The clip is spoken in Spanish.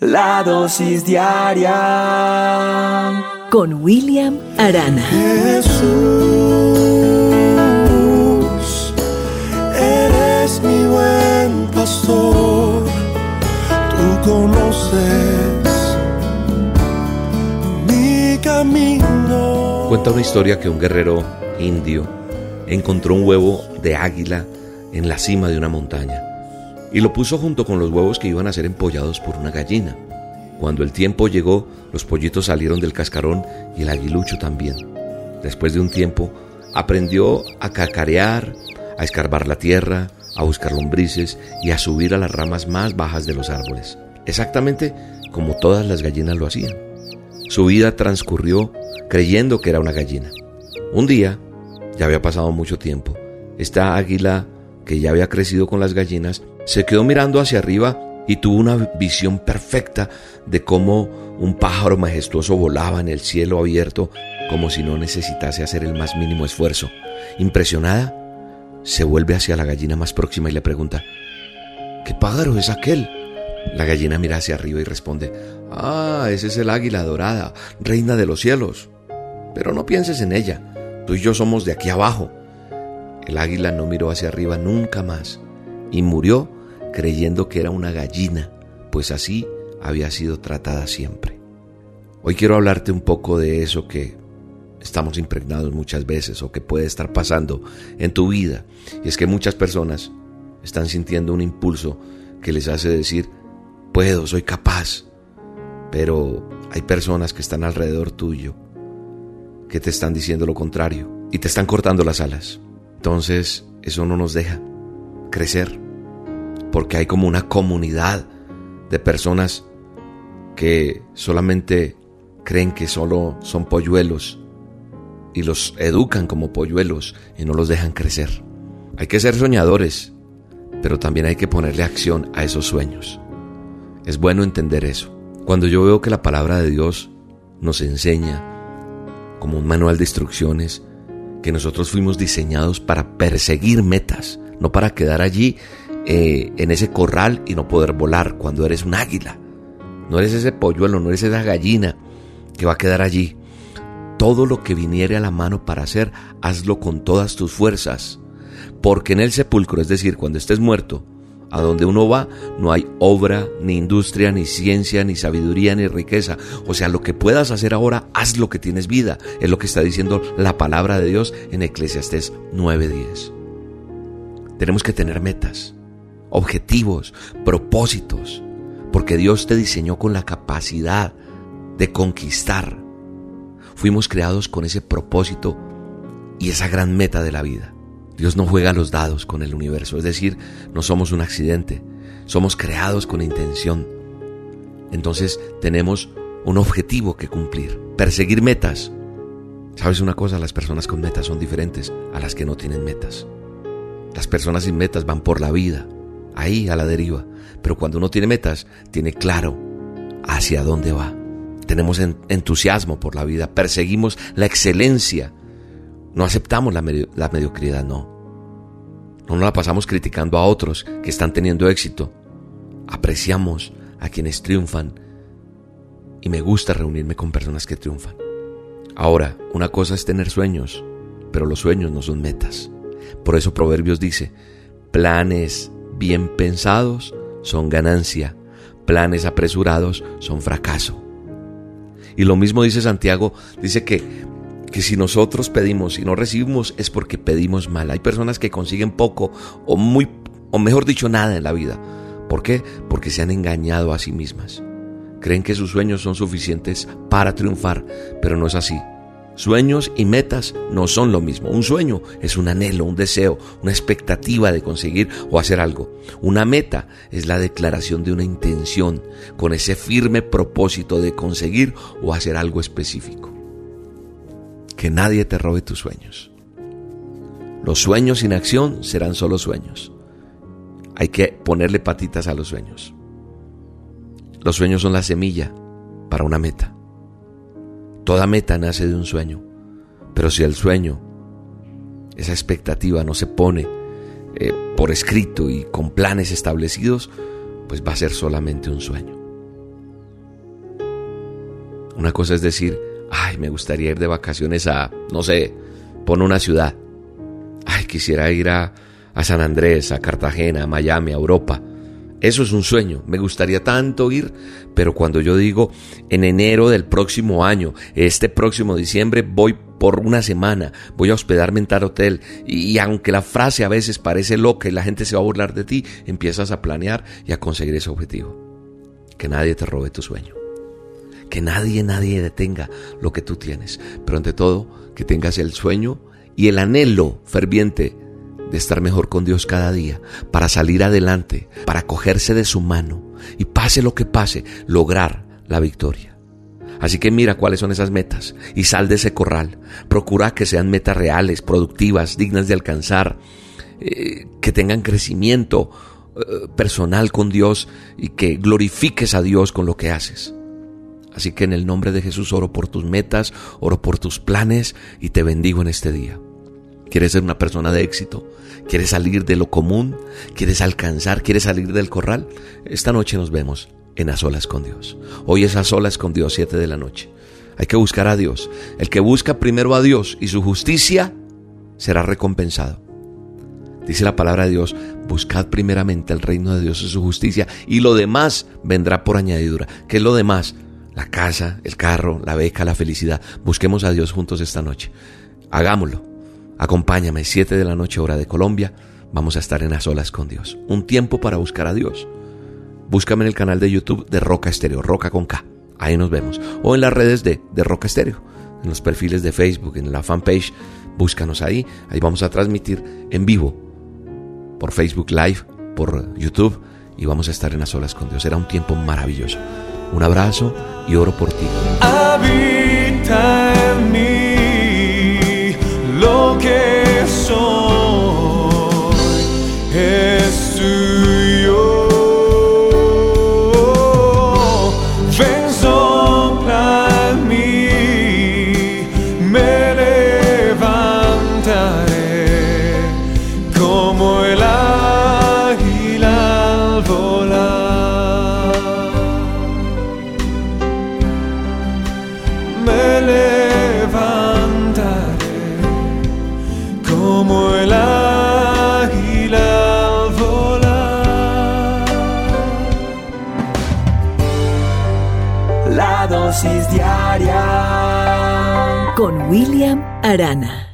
La dosis diaria con William Arana. Jesús, eres mi buen pastor, tú conoces mi camino. Cuenta una historia que un guerrero indio encontró un huevo de águila en la cima de una montaña y lo puso junto con los huevos que iban a ser empollados por una gallina. Cuando el tiempo llegó, los pollitos salieron del cascarón y el aguilucho también. Después de un tiempo, aprendió a cacarear, a escarbar la tierra, a buscar lombrices y a subir a las ramas más bajas de los árboles, exactamente como todas las gallinas lo hacían. Su vida transcurrió creyendo que era una gallina. Un día, ya había pasado mucho tiempo, esta águila que ya había crecido con las gallinas se quedó mirando hacia arriba y tuvo una visión perfecta de cómo un pájaro majestuoso volaba en el cielo abierto como si no necesitase hacer el más mínimo esfuerzo. Impresionada, se vuelve hacia la gallina más próxima y le pregunta, ¿qué pájaro es aquel? La gallina mira hacia arriba y responde, Ah, ese es el águila dorada, reina de los cielos. Pero no pienses en ella, tú y yo somos de aquí abajo. El águila no miró hacia arriba nunca más y murió creyendo que era una gallina, pues así había sido tratada siempre. Hoy quiero hablarte un poco de eso que estamos impregnados muchas veces o que puede estar pasando en tu vida. Y es que muchas personas están sintiendo un impulso que les hace decir, puedo, soy capaz. Pero hay personas que están alrededor tuyo que te están diciendo lo contrario y te están cortando las alas. Entonces, eso no nos deja crecer porque hay como una comunidad de personas que solamente creen que solo son polluelos y los educan como polluelos y no los dejan crecer. Hay que ser soñadores, pero también hay que ponerle acción a esos sueños. Es bueno entender eso. Cuando yo veo que la palabra de Dios nos enseña como un manual de instrucciones, que nosotros fuimos diseñados para perseguir metas, no para quedar allí eh, en ese corral y no poder volar cuando eres un águila. No eres ese polluelo, no eres esa gallina que va a quedar allí. Todo lo que viniere a la mano para hacer, hazlo con todas tus fuerzas. Porque en el sepulcro, es decir, cuando estés muerto, a donde uno va, no hay obra, ni industria, ni ciencia, ni sabiduría, ni riqueza. O sea, lo que puedas hacer ahora, haz lo que tienes vida. Es lo que está diciendo la palabra de Dios en Eclesiastés 9:10. Tenemos que tener metas, objetivos, propósitos, porque Dios te diseñó con la capacidad de conquistar. Fuimos creados con ese propósito y esa gran meta de la vida. Dios no juega los dados con el universo, es decir, no somos un accidente, somos creados con intención. Entonces tenemos un objetivo que cumplir, perseguir metas. ¿Sabes una cosa? Las personas con metas son diferentes a las que no tienen metas. Las personas sin metas van por la vida, ahí a la deriva. Pero cuando uno tiene metas, tiene claro hacia dónde va. Tenemos entusiasmo por la vida, perseguimos la excelencia. No aceptamos la, mediocridad, no. No nos la pasamos criticando a otros que están teniendo éxito. Apreciamos a quienes triunfan y me gusta reunirme con personas que triunfan. Ahora, una cosa es tener sueños, pero los sueños no son metas. Por eso Proverbios dice, planes bien pensados son ganancia, planes apresurados son fracaso. Y lo mismo dice Santiago, dice que, que si nosotros pedimos y no recibimos es porque pedimos mal. Hay personas que consiguen poco o muy o mejor dicho nada en la vida. ¿Por qué? Porque se han engañado a sí mismas. Creen que sus sueños son suficientes para triunfar, pero no es así. Sueños y metas no son lo mismo. Un sueño es un anhelo, un deseo, una expectativa de conseguir o hacer algo. Una meta es la declaración de una intención con ese firme propósito de conseguir o hacer algo específico. Que nadie te robe tus sueños. Los sueños sin acción serán solo sueños. Hay que ponerle patitas a los sueños. Los sueños son la semilla para una meta. Toda meta nace de un sueño, pero si el sueño, esa expectativa no se pone eh, por escrito y con planes establecidos, pues va a ser solamente un sueño. Una cosa es decir, ay, me gustaría ir de vacaciones a, no sé, pon una ciudad. Ay, quisiera ir a, a San Andrés, a Cartagena, a Miami, a Europa. Eso es un sueño, me gustaría tanto ir, pero cuando yo digo en enero del próximo año, este próximo diciembre, voy por una semana, voy a hospedarme en tal hotel, y, aunque la frase a veces parece loca y la gente se va a burlar de ti, empiezas a planear y a conseguir ese objetivo. Que nadie te robe tu sueño. Que nadie, nadie detenga lo que tú tienes. Pero ante todo, que tengas el sueño y el anhelo ferviente de estar mejor con Dios cada día, para salir adelante, para cogerse de su mano y pase lo que pase, lograr la victoria. Así que mira cuáles son esas metas y sal de ese corral. Procura que sean metas reales, productivas, dignas de alcanzar, eh, que tengan crecimiento eh, personal con Dios y que glorifiques a Dios con lo que haces. Así que en el nombre de Jesús oro por tus metas, oro por tus planes y te bendigo en este día. ¿Quieres ser una persona de éxito? ¿Quieres salir de lo común? ¿Quieres alcanzar? ¿Quieres salir del corral? Esta noche nos vemos en A Solas con Dios. Hoy es A Solas con Dios, 7 de la noche. Hay que buscar a Dios. El que busca primero a Dios y su justicia será recompensado. Dice la palabra de Dios, buscad primeramente el reino de Dios y su justicia y lo demás vendrá por añadidura. ¿Qué es lo demás? La casa, el carro, la beca, la felicidad. Busquemos a Dios juntos esta noche. Hagámoslo. Acompáñame, 7 de la noche hora de Colombia. Vamos a estar en las olas con Dios. Un tiempo para buscar a Dios. Búscame en el canal de YouTube de Roca Estéreo, Roca con K. Ahí nos vemos. O en las redes de, Roca Estéreo. En los perfiles de Facebook, en la fanpage. Búscanos ahí. Ahí vamos a transmitir en vivo. Por Facebook Live, por YouTube. Y vamos a estar en las olas con Dios. Será un tiempo maravilloso. Un abrazo y oro por ti. Habita lo que soy como el águila volar. La dosis diaria Con William Arana.